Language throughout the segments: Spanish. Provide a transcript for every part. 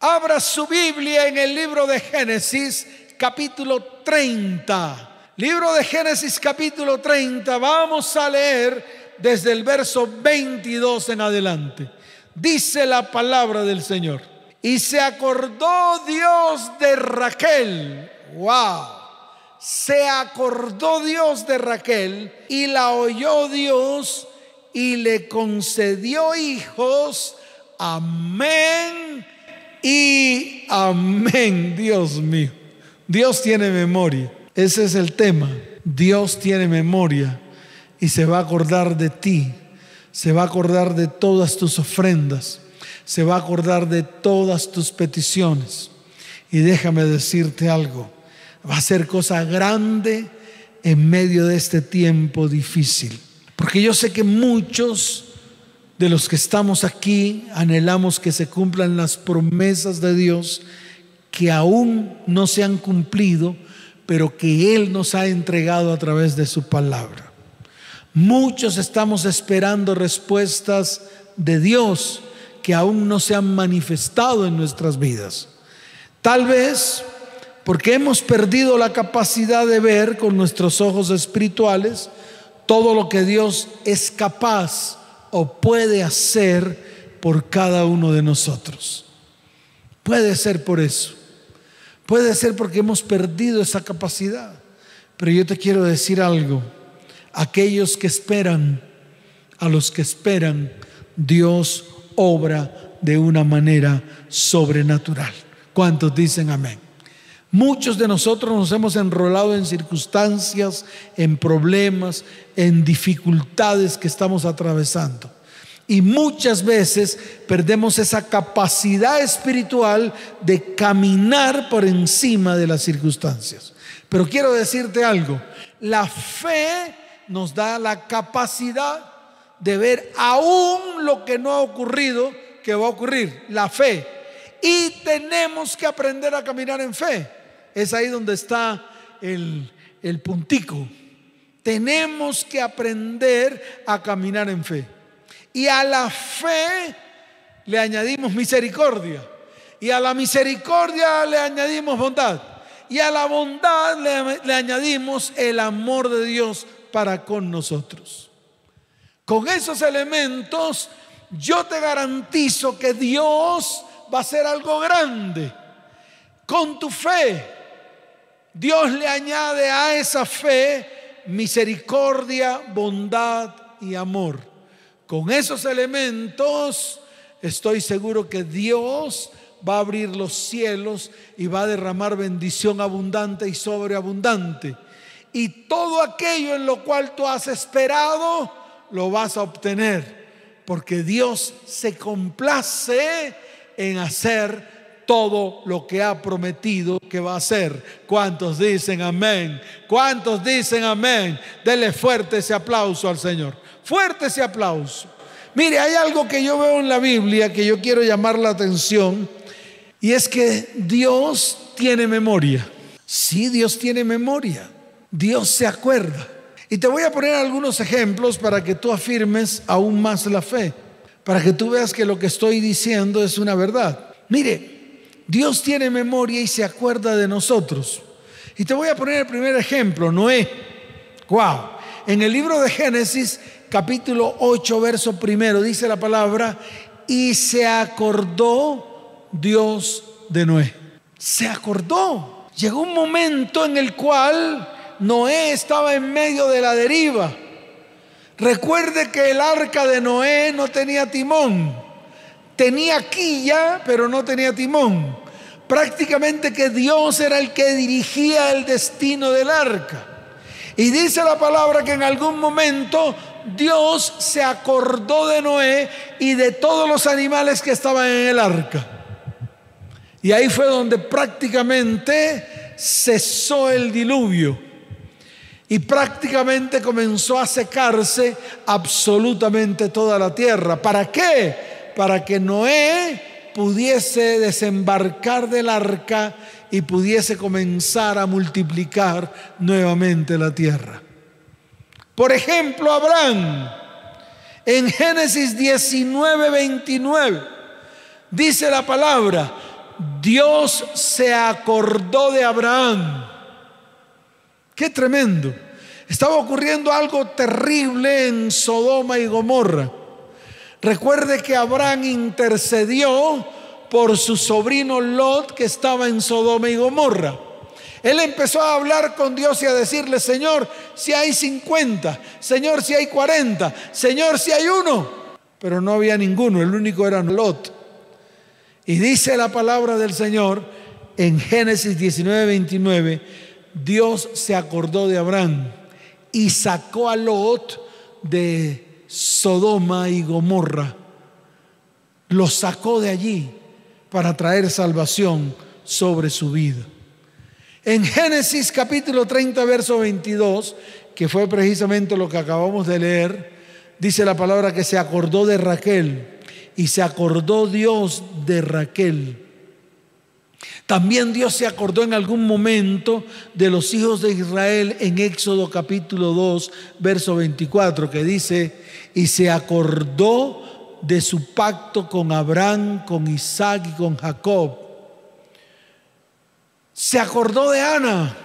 Abra su Biblia en el libro de Génesis capítulo 30. Libro de Génesis capítulo 30. Vamos a leer desde el verso 22 en adelante. Dice la palabra del Señor. Y se acordó Dios de Raquel. Wow. Se acordó Dios de Raquel y la oyó Dios y le concedió hijos. Amén y amén, Dios mío. Dios tiene memoria. Ese es el tema. Dios tiene memoria y se va a acordar de ti. Se va a acordar de todas tus ofrendas. Se va a acordar de todas tus peticiones. Y déjame decirte algo. Va a ser cosa grande en medio de este tiempo difícil. Porque yo sé que muchos de los que estamos aquí anhelamos que se cumplan las promesas de Dios que aún no se han cumplido, pero que Él nos ha entregado a través de su palabra. Muchos estamos esperando respuestas de Dios que aún no se han manifestado en nuestras vidas. Tal vez porque hemos perdido la capacidad de ver con nuestros ojos espirituales todo lo que Dios es capaz o puede hacer por cada uno de nosotros. Puede ser por eso. Puede ser porque hemos perdido esa capacidad. Pero yo te quiero decir algo. Aquellos que esperan, a los que esperan, Dios obra de una manera sobrenatural. ¿Cuántos dicen amén? Muchos de nosotros nos hemos enrolado en circunstancias, en problemas, en dificultades que estamos atravesando. Y muchas veces perdemos esa capacidad espiritual de caminar por encima de las circunstancias. Pero quiero decirte algo, la fe nos da la capacidad de ver aún lo que no ha ocurrido, que va a ocurrir, la fe. Y tenemos que aprender a caminar en fe. Es ahí donde está el, puntico. Tenemos que aprender a caminar en fe. Y a la fe le añadimos misericordia. Y a la misericordia le añadimos bondad. Y a la bondad le, le, añadimos el amor de Dios para con nosotros. Con esos elementos yo te garantizo que Dios va a hacer algo grande. Con tu fe Dios le añade a esa fe misericordia, bondad y amor. Con esos elementos estoy seguro que Dios va a abrir los cielos y va a derramar bendición abundante y sobreabundante. Y todo aquello en lo cual tú has esperado, lo vas a obtener. Porque Dios se complace en hacer todo lo que ha prometido que va a hacer. ¿Cuántos dicen amén? ¿Cuántos dicen amén? Dele fuerte ese aplauso al Señor. Fuerte ese aplauso. Mire, hay algo que yo veo en la Biblia que yo quiero llamar la atención y es que Dios tiene memoria. Sí, Dios tiene memoria. Dios se acuerda. Y te voy a poner algunos ejemplos para que tú afirmes aún más la fe, para que tú veas que lo que estoy diciendo es una verdad. Mire, Dios tiene memoria y se acuerda de nosotros. Y te voy a poner el primer ejemplo, Noé. Wow. En el libro de Génesis, capítulo 8, verso primero, dice la palabra, y se acordó Dios de Noé. Se acordó. Llegó un momento en el cual Noé estaba en medio de la deriva. Recuerde que el arca de Noé no tenía timón tenía quilla, pero no tenía timón. Prácticamente que Dios era el que dirigía el destino del arca. Y dice la palabra que en algún momento Dios se acordó de Noé y de todos los animales que estaban en el arca. Y ahí fue donde prácticamente cesó el diluvio. Y prácticamente comenzó a secarse absolutamente toda la tierra. ¿Para qué? Para que Noé pudiese desembarcar del arca y pudiese comenzar a multiplicar nuevamente la tierra. Por ejemplo, Abraham, en Génesis 19, 29, dice la palabra, Dios se acordó de Abraham. Qué tremendo. Estaba ocurriendo algo terrible en Sodoma y Gomorra. Recuerde que Abraham intercedió por su sobrino Lot que estaba en Sodoma y Gomorra. Él empezó a hablar con Dios y a decirle, Señor, si hay 50, Señor, si hay 40, Señor, si hay uno. Pero no había ninguno, el único era Lot. Y dice la palabra del Señor en Génesis 19, 29, Dios se acordó de Abraham y sacó a Lot de Sodoma y Gomorra. Lo sacó de allí para traer salvación sobre su vida. En Génesis capítulo 30, verso 22, que fue precisamente lo que acabamos de leer, dice la palabra que se acordó de Raquel y se acordó Dios de Raquel. También Dios se acordó en algún momento de los hijos de Israel en Éxodo capítulo 2, verso 24, que dice, y se acordó de su pacto con Abraham, con Isaac y con Jacob se acordó de Ana.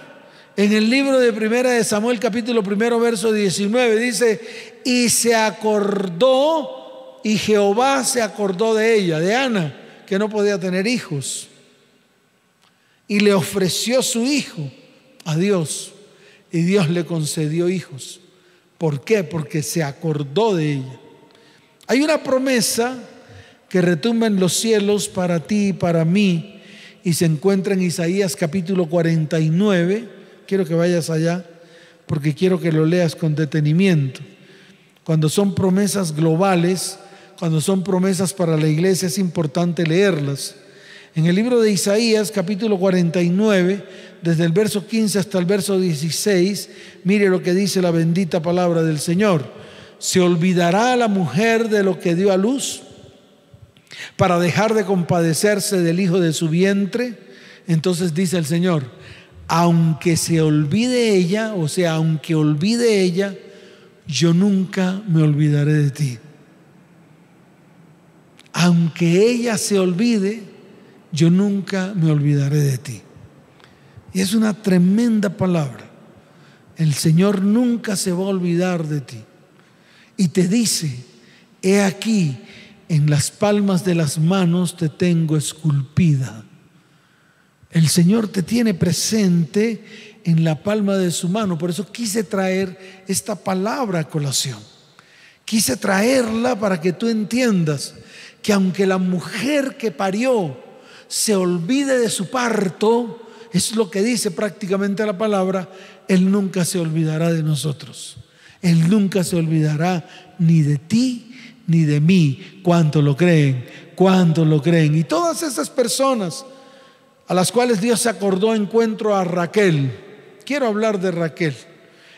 En el libro de Primera de Samuel capítulo primero verso 19 dice, y se acordó y Jehová se acordó de ella, de Ana, que no podía tener hijos. Y le ofreció su hijo a Dios y Dios le concedió hijos. ¿Por qué? Porque se acordó de ella. Hay una promesa que retumba en los cielos para ti y para mí y se encuentra en Isaías capítulo 49. Quiero que vayas allá porque quiero que lo leas con detenimiento. Cuando son promesas globales, cuando son promesas para la iglesia, es importante leerlas. En el libro de Isaías, capítulo 49, desde el verso 15 hasta el verso 16, mire lo que dice la bendita palabra del Señor. ¿Se olvidará la mujer de lo que dio a luz? para dejar de compadecerse del hijo de su vientre. Entonces dice el Señor, aunque se olvide ella, o sea, aunque olvide ella, yo nunca me olvidaré de ti. Aunque ella se olvide, yo nunca me olvidaré de ti. Y es una tremenda palabra. El Señor nunca se va a olvidar de ti. Y te dice, he aquí, en las palmas de las manos te tengo esculpida. El Señor te tiene presente en la palma de su mano. Por eso quise traer esta palabra a colación. Quise traerla para que tú entiendas que aunque la mujer que parió se olvide de su parto, es lo que dice prácticamente la palabra, Él nunca se olvidará de nosotros. Él nunca se olvidará ni de ti ni de mí. ¿Cuánto lo creen? ¿Cuánto lo creen? Y todas esas personas a las cuales Dios se acordó encuentro a Raquel. Quiero hablar de Raquel.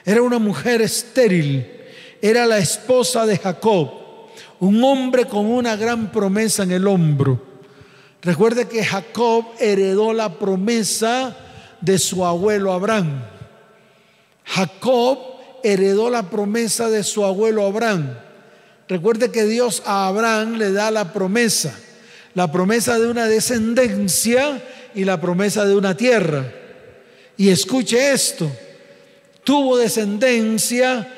Era una mujer estéril. Era la esposa de Jacob. Un hombre con una gran promesa en el hombro. Recuerde que Jacob heredó la promesa de su abuelo Abraham. Jacob heredó la promesa de su abuelo Abraham. Recuerde que Dios a Abraham le da la promesa, la promesa de una descendencia y la promesa de una tierra. Y escuche esto, tuvo descendencia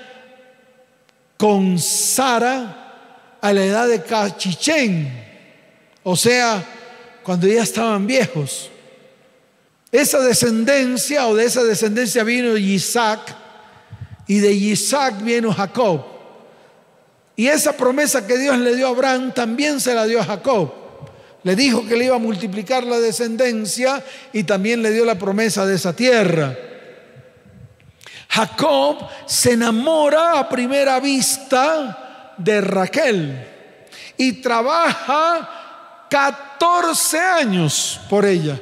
con Sara a la edad de Cachichén, o sea, cuando ya estaban viejos. Esa descendencia o de esa descendencia vino Isaac y de Isaac vino Jacob. Y esa promesa que Dios le dio a Abraham también se la dio a Jacob. Le dijo que le iba a multiplicar la descendencia y también le dio la promesa de esa tierra. Jacob se enamora a primera vista de Raquel y trabaja 14 años por ella.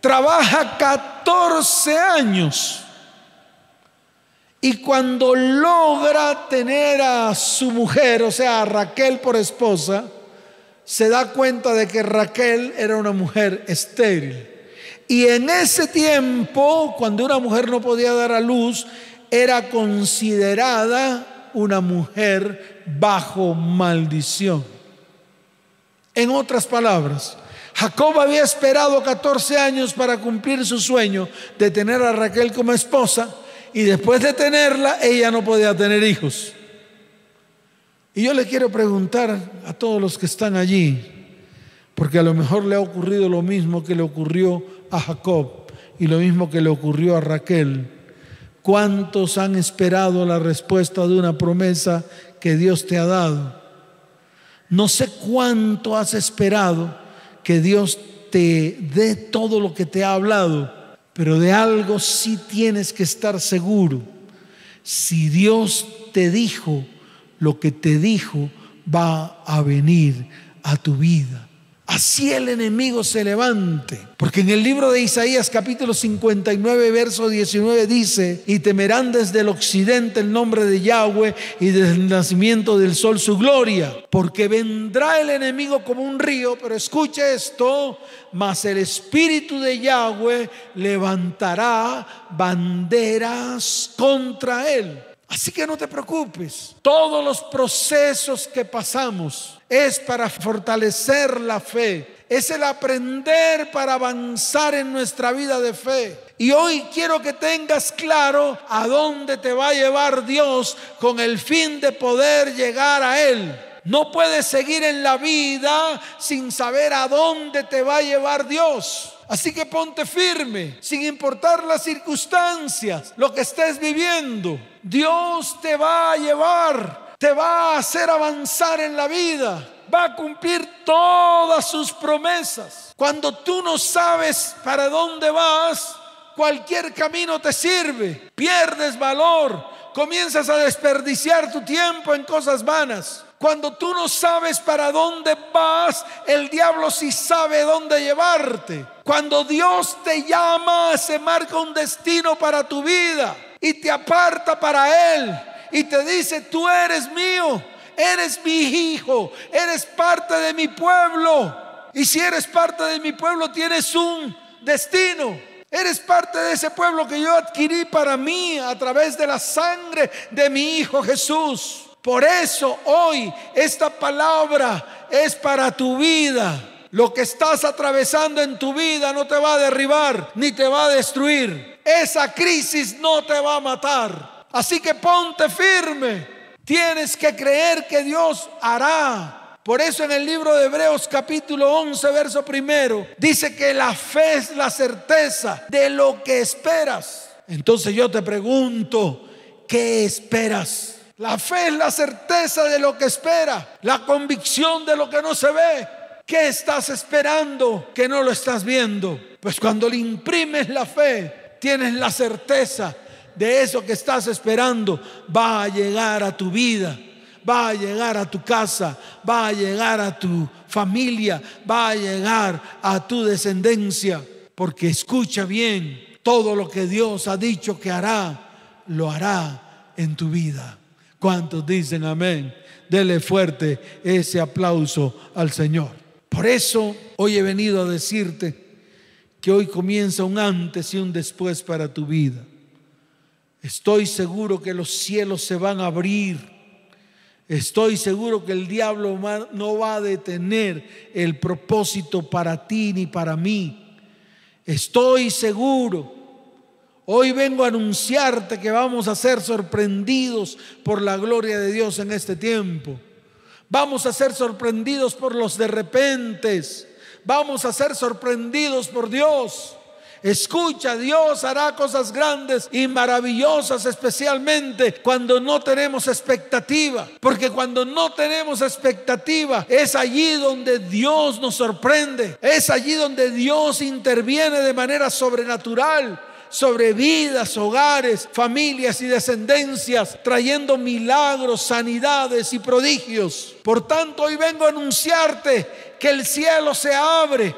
Trabaja 14 años. Y cuando logra tener a su mujer, o sea, a Raquel por esposa, se da cuenta de que Raquel era una mujer estéril. Y en ese tiempo, cuando una mujer no podía dar a luz, era considerada una mujer bajo maldición. En otras palabras, Jacob había esperado 14 años para cumplir su sueño de tener a Raquel como esposa y después de tenerla ella no podía tener hijos. Y yo le quiero preguntar a todos los que están allí, porque a lo mejor le ha ocurrido lo mismo que le ocurrió a Jacob y lo mismo que le ocurrió a Raquel. ¿Cuántos han esperado la respuesta de una promesa que Dios te ha dado? No sé cuánto has esperado que Dios te dé todo lo que te ha hablado, pero de algo sí tienes que estar seguro. Si Dios te dijo, lo que te dijo va a venir a tu vida. Así el enemigo se levante. Porque en el libro de Isaías capítulo 59, verso 19 dice, y temerán desde el occidente el nombre de Yahweh y desde el nacimiento del sol su gloria. Porque vendrá el enemigo como un río, pero escuche esto, mas el espíritu de Yahweh levantará banderas contra él. Así que no te preocupes. Todos los procesos que pasamos es para fortalecer la fe. Es el aprender para avanzar en nuestra vida de fe. Y hoy quiero que tengas claro a dónde te va a llevar Dios con el fin de poder llegar a Él. No puedes seguir en la vida sin saber a dónde te va a llevar Dios. Así que ponte firme, sin importar las circunstancias, lo que estés viviendo. Dios te va a llevar, te va a hacer avanzar en la vida, va a cumplir todas sus promesas. Cuando tú no sabes para dónde vas, cualquier camino te sirve, pierdes valor, comienzas a desperdiciar tu tiempo en cosas vanas. Cuando tú no sabes para dónde vas, el diablo sí sabe dónde llevarte. Cuando Dios te llama, se marca un destino para tu vida y te aparta para Él y te dice, tú eres mío, eres mi hijo, eres parte de mi pueblo. Y si eres parte de mi pueblo, tienes un destino. Eres parte de ese pueblo que yo adquirí para mí a través de la sangre de mi Hijo Jesús. Por eso hoy esta palabra es para tu vida. Lo que estás atravesando en tu vida no te va a derribar ni te va a destruir. Esa crisis no te va a matar. Así que ponte firme. Tienes que creer que Dios hará. Por eso en el libro de Hebreos capítulo 11, verso primero, dice que la fe es la certeza de lo que esperas. Entonces yo te pregunto, ¿qué esperas? La fe es la certeza de lo que espera, la convicción de lo que no se ve. ¿Qué estás esperando que no lo estás viendo? Pues cuando le imprimes la fe, tienes la certeza de eso que estás esperando va a llegar a tu vida, va a llegar a tu casa, va a llegar a tu familia, va a llegar a tu descendencia. Porque escucha bien, todo lo que Dios ha dicho que hará, lo hará en tu vida. ¿Cuántos dicen amén? Dele fuerte ese aplauso al Señor. Por eso hoy he venido a decirte que hoy comienza un antes y un después para tu vida. Estoy seguro que los cielos se van a abrir. Estoy seguro que el diablo no va a detener el propósito para ti ni para mí. Estoy seguro Hoy vengo a anunciarte que vamos a ser sorprendidos por la gloria de Dios en este tiempo. Vamos a ser sorprendidos por los de repentes. Vamos a ser sorprendidos por Dios. Escucha, Dios hará cosas grandes y maravillosas, especialmente cuando no tenemos expectativa. Porque cuando no tenemos expectativa, es allí donde Dios nos sorprende. Es allí donde Dios interviene de manera sobrenatural sobre vidas, hogares, familias y descendencias, trayendo milagros, sanidades y prodigios. Por tanto, hoy vengo a anunciarte que el cielo se abre.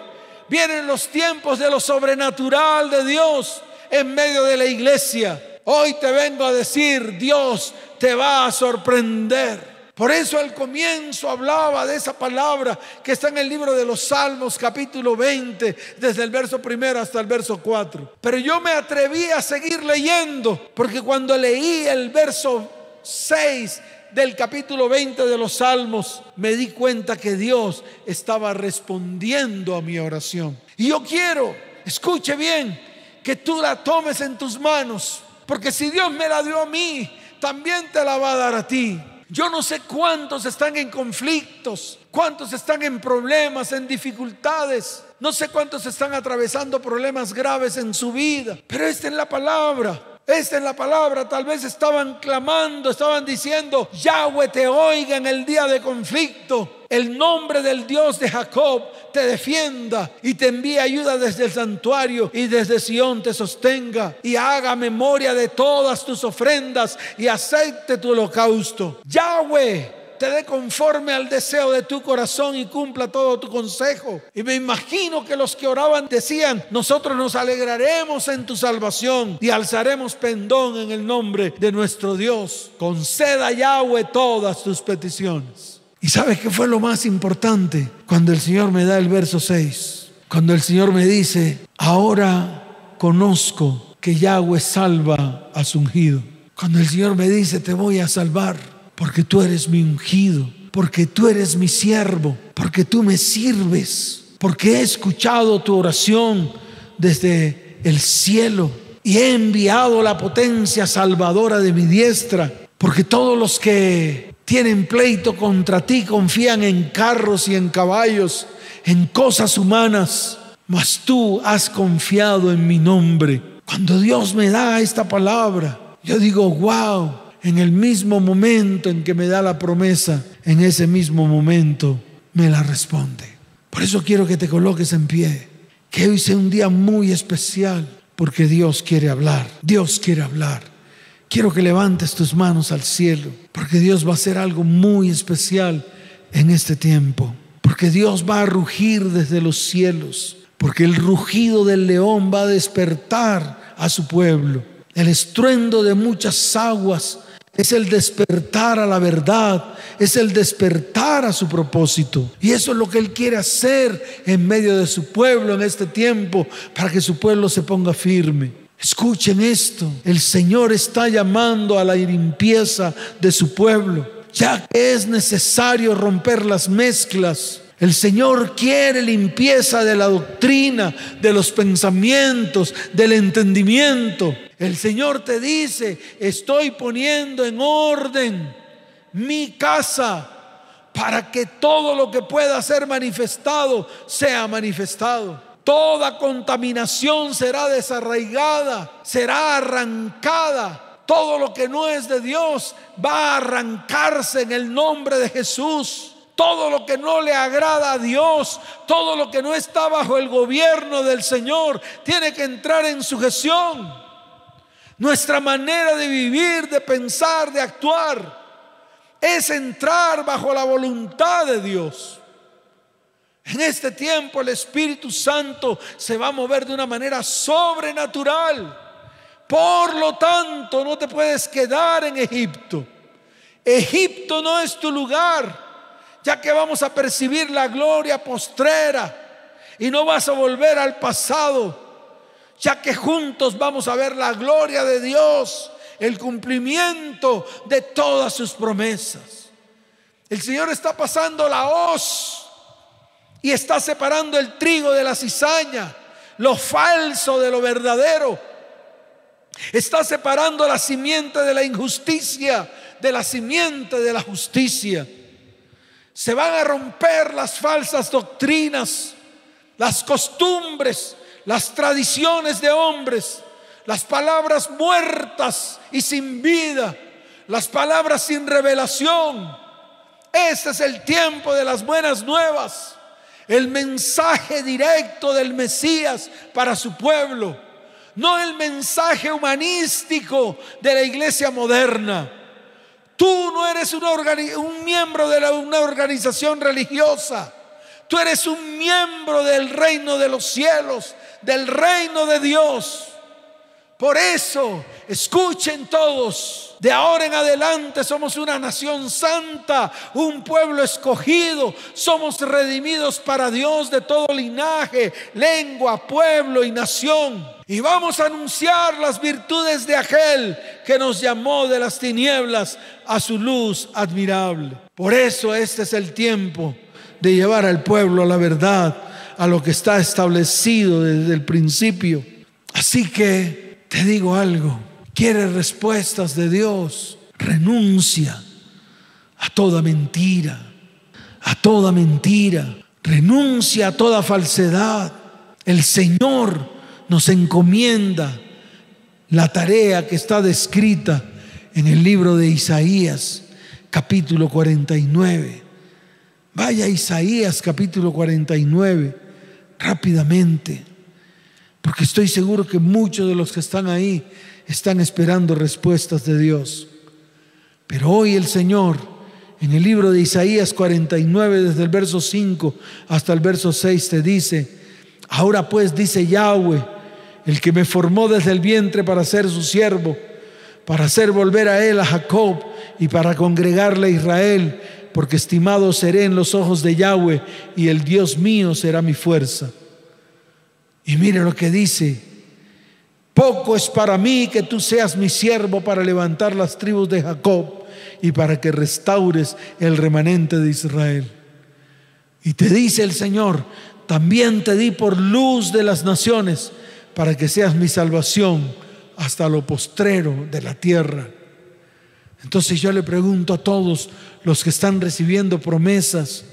Vienen los tiempos de lo sobrenatural de Dios en medio de la iglesia. Hoy te vengo a decir, Dios te va a sorprender. Por eso al comienzo hablaba de esa palabra que está en el libro de los Salmos capítulo 20, desde el verso primero hasta el verso 4. Pero yo me atreví a seguir leyendo, porque cuando leí el verso 6 del capítulo 20 de los Salmos, me di cuenta que Dios estaba respondiendo a mi oración. Y yo quiero, escuche bien, que tú la tomes en tus manos, porque si Dios me la dio a mí, también te la va a dar a ti. Yo no sé cuántos están en conflictos, cuántos están en problemas, en dificultades. No sé cuántos están atravesando problemas graves en su vida, pero esta es la palabra. Esta es la palabra. Tal vez estaban clamando, estaban diciendo, Yahweh te oiga en el día de conflicto. El nombre del Dios de Jacob te defienda y te envíe ayuda desde el santuario y desde Sión te sostenga y haga memoria de todas tus ofrendas y acepte tu holocausto. Yahweh te dé conforme al deseo de tu corazón y cumpla todo tu consejo. Y me imagino que los que oraban decían, nosotros nos alegraremos en tu salvación y alzaremos pendón en el nombre de nuestro Dios. Conceda Yahweh todas tus peticiones. ¿Y sabes qué fue lo más importante? Cuando el Señor me da el verso 6, cuando el Señor me dice, ahora conozco que Yahweh salva a su ungido. Cuando el Señor me dice, te voy a salvar porque tú eres mi ungido, porque tú eres mi siervo, porque tú me sirves, porque he escuchado tu oración desde el cielo y he enviado la potencia salvadora de mi diestra, porque todos los que tienen pleito contra ti confían en carros y en caballos, en cosas humanas, mas tú has confiado en mi nombre. Cuando Dios me da esta palabra, yo digo, wow, en el mismo momento en que me da la promesa, en ese mismo momento me la responde. Por eso quiero que te coloques en pie, que hoy sea un día muy especial, porque Dios quiere hablar, Dios quiere hablar. Quiero que levantes tus manos al cielo, porque Dios va a hacer algo muy especial en este tiempo, porque Dios va a rugir desde los cielos, porque el rugido del león va a despertar a su pueblo. El estruendo de muchas aguas es el despertar a la verdad, es el despertar a su propósito. Y eso es lo que Él quiere hacer en medio de su pueblo en este tiempo, para que su pueblo se ponga firme. Escuchen esto, el Señor está llamando a la limpieza de su pueblo, ya que es necesario romper las mezclas el Señor quiere limpieza de la doctrina, de los pensamientos, del entendimiento. El Señor te dice, estoy poniendo en orden mi casa para que todo lo que pueda ser manifestado sea manifestado. Toda contaminación será desarraigada, será arrancada. Todo lo que no es de Dios va a arrancarse en el nombre de Jesús todo lo que no le agrada a Dios, todo lo que no está bajo el gobierno del Señor, tiene que entrar en sujeción. Nuestra manera de vivir, de pensar, de actuar, es entrar bajo la voluntad de Dios. En este tiempo el Espíritu Santo se va a mover de una manera sobrenatural. Por lo tanto, no te puedes quedar en Egipto. Egipto no es tu lugar ya que vamos a percibir la gloria postrera y no vas a volver al pasado, ya que juntos vamos a ver la gloria de Dios, el cumplimiento de todas sus promesas. El Señor está pasando la hoz y está separando el trigo de la cizaña, lo falso de lo verdadero. Está separando la simiente de la injusticia de la simiente de la justicia. Se van a romper las falsas doctrinas, las costumbres, las tradiciones de hombres, las palabras muertas y sin vida, las palabras sin revelación. Este es el tiempo de las buenas nuevas, el mensaje directo del Mesías para su pueblo, no el mensaje humanístico de la iglesia moderna Tú no eres un miembro de una organización religiosa. Tú eres un miembro del reino de los cielos, del reino de Dios. Por eso, escuchen todos, de ahora en adelante somos una nación santa, un pueblo escogido, somos redimidos para Dios de todo linaje, lengua, pueblo y nación. Y vamos a anunciar las virtudes de aquel que nos llamó de las tinieblas a su luz admirable. Por eso este es el tiempo de llevar al pueblo a la verdad, a lo que está establecido desde el principio. Así que te digo algo, quieres respuestas de Dios, renuncia a toda mentira, a toda mentira, renuncia a toda falsedad. El Señor nos encomienda la tarea que está descrita en el libro de Isaías, capítulo 49. Vaya Isaías, capítulo 49, rápidamente porque estoy seguro que muchos de los que están ahí están esperando respuestas de Dios. Pero hoy el Señor, en el libro de Isaías 49, desde el verso 5 hasta el verso 6, te dice, ahora pues dice Yahweh, el que me formó desde el vientre para ser su siervo, para hacer volver a él a Jacob y para congregarle a Israel, porque estimado seré en los ojos de Yahweh y el Dios mío será mi fuerza. Y mire lo que dice, poco es para mí que tú seas mi siervo para levantar las tribus de Jacob y para que restaures el remanente de Israel. Y te dice el Señor, también te di por luz de las naciones para que seas mi salvación hasta lo postrero de la tierra. Entonces yo le pregunto a todos los que están recibiendo promesas,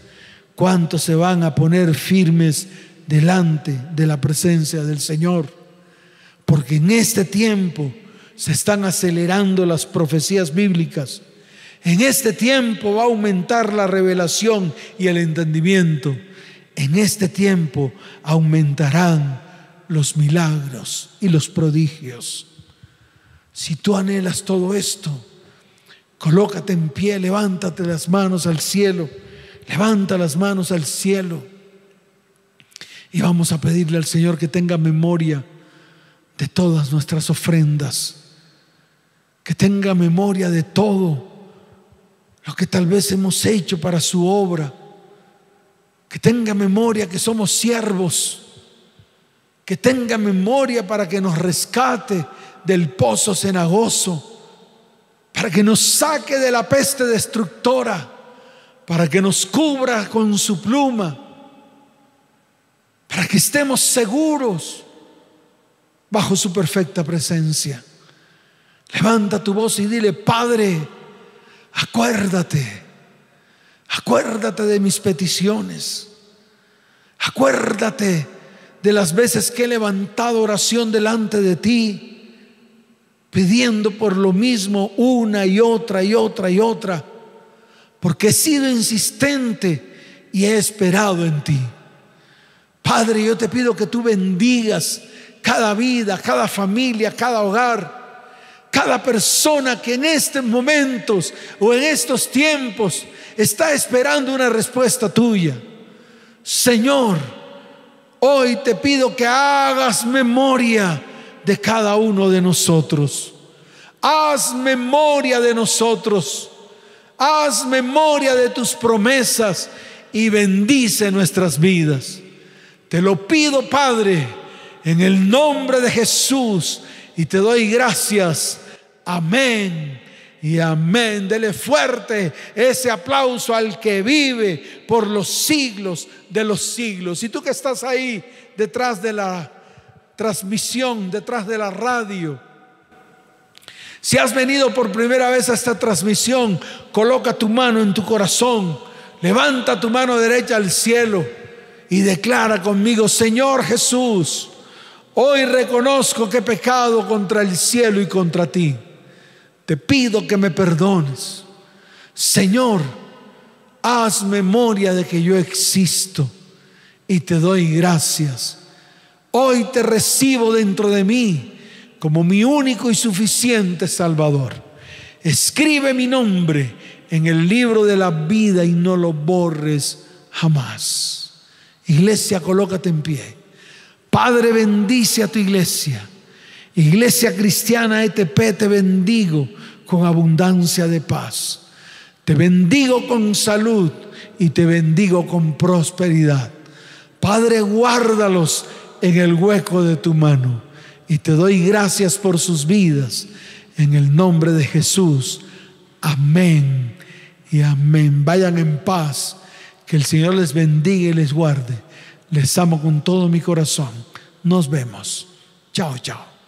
¿cuántos se van a poner firmes delante de la presencia del Señor. Porque en este tiempo se están acelerando las profecías bíblicas. En este tiempo va a aumentar la revelación y el entendimiento. En este tiempo aumentarán los milagros y los prodigios. Si tú anhelas todo esto, colócate en pie, levántate las manos al cielo, levanta las manos al cielo. Y vamos a pedirle al Señor que tenga memoria de todas nuestras ofrendas, que tenga memoria de todo lo que tal vez hemos hecho para su obra, que tenga memoria que somos siervos, que tenga memoria para que nos rescate del pozo cenagoso, para que nos saque de la peste destructora, para que nos cubra con su pluma para que estemos seguros bajo su perfecta presencia. Levanta tu voz y dile, Padre, acuérdate, acuérdate de mis peticiones, acuérdate de las veces que he levantado oración delante de ti, pidiendo por lo mismo una y otra y otra y otra, porque he sido insistente y he esperado en ti. Padre, yo te pido que tú bendigas cada vida, cada familia, cada hogar, cada persona que en estos momentos o en estos tiempos está esperando una respuesta tuya. Señor, hoy te pido que hagas memoria de cada uno de nosotros. Haz memoria de nosotros. Haz memoria de tus promesas y bendice nuestras vidas. Te lo pido, Padre, en el nombre de Jesús y te doy gracias. Amén. Y amén. Dele fuerte ese aplauso al que vive por los siglos de los siglos. Y tú que estás ahí detrás de la transmisión, detrás de la radio. Si has venido por primera vez a esta transmisión, coloca tu mano en tu corazón, levanta tu mano derecha al cielo y declara conmigo, Señor Jesús, hoy reconozco que he pecado contra el cielo y contra ti. Te pido que me perdones. Señor, haz memoria de que yo existo y te doy gracias. Hoy te recibo dentro de mí como mi único y suficiente Salvador. Escribe mi nombre en el libro de la vida y no lo borres jamás. Iglesia, colócate en pie. Padre, bendice a tu iglesia Iglesia Cristiana ETP, te bendigo con abundancia de paz. Te bendigo con salud y te bendigo con prosperidad. Padre, guárdalos en el hueco de tu mano y te doy gracias por sus vidas. En el nombre de Jesús. Amén y amén. Vayan en paz. Que el Señor les bendiga y les guarde. Les amo con todo mi corazón. Nos vemos. Chao, chao.